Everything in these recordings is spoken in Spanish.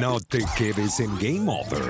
No te quedes en Game Over.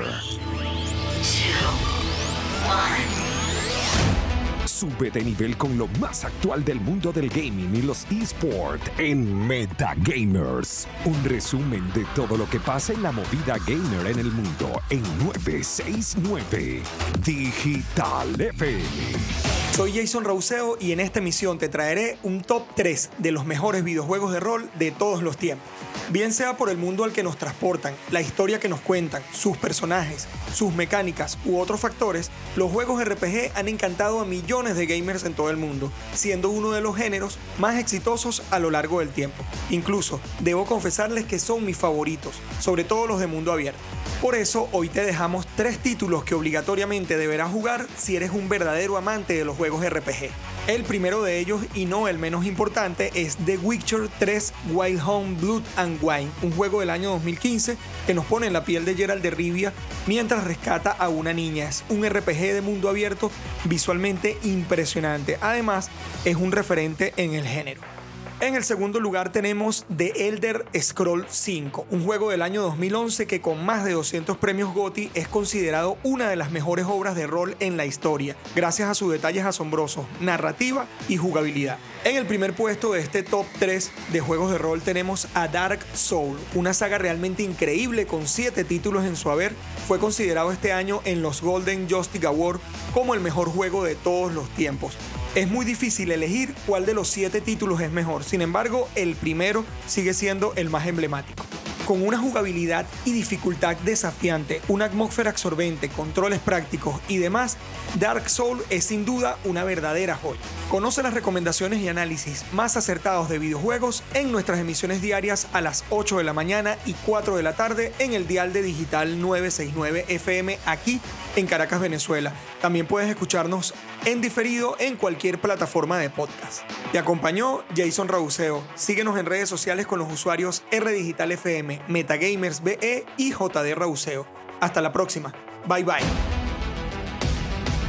Sube de nivel con lo más actual del mundo del gaming y los esports en Metagamers. Un resumen de todo lo que pasa en la movida gamer en el mundo en 969 Digital FM. Soy Jason Rauseo y en esta emisión te traeré un top 3 de los mejores videojuegos de rol de todos los tiempos. Bien sea por el mundo al que nos transportan, la historia que nos cuentan, sus personajes, sus mecánicas u otros factores, los juegos RPG han encantado a millones de gamers en todo el mundo, siendo uno de los géneros más exitosos a lo largo del tiempo. Incluso, debo confesarles que son mis favoritos, sobre todo los de mundo abierto. Por eso hoy te dejamos tres títulos que obligatoriamente deberás jugar si eres un verdadero amante de los juegos RPG. El primero de ellos, y no el menos importante, es The Witcher 3 Wild Home Blood and Wine, un juego del año 2015 que nos pone en la piel de Gerald de Rivia mientras rescata a una niña. Es un RPG de mundo abierto visualmente impresionante. Además, es un referente en el género. En el segundo lugar tenemos The Elder Scroll 5, un juego del año 2011 que con más de 200 premios GOTY es considerado una de las mejores obras de rol en la historia, gracias a sus detalles asombrosos, narrativa y jugabilidad. En el primer puesto de este top 3 de juegos de rol tenemos a Dark Soul, una saga realmente increíble con 7 títulos en su haber. Fue considerado este año en los Golden Joystick Award como el mejor juego de todos los tiempos. Es muy difícil elegir cuál de los siete títulos es mejor, sin embargo el primero sigue siendo el más emblemático. Con una jugabilidad y dificultad desafiante, una atmósfera absorbente, controles prácticos y demás, Dark Soul es sin duda una verdadera joya. Conoce las recomendaciones y análisis más acertados de videojuegos en nuestras emisiones diarias a las 8 de la mañana y 4 de la tarde en el dial de digital 969 FM aquí en Caracas, Venezuela. También puedes escucharnos en diferido en cualquier plataforma de podcast. Te acompañó Jason Rauseo. Síguenos en redes sociales con los usuarios R Digital FM, Metagamers BE y JD Rauseo. Hasta la próxima. Bye bye.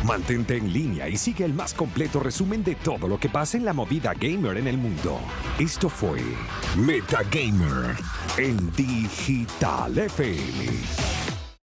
Mantente en línea y sigue el más completo resumen de todo lo que pasa en la movida gamer en el mundo. Esto fue Metagamer en Digital FM.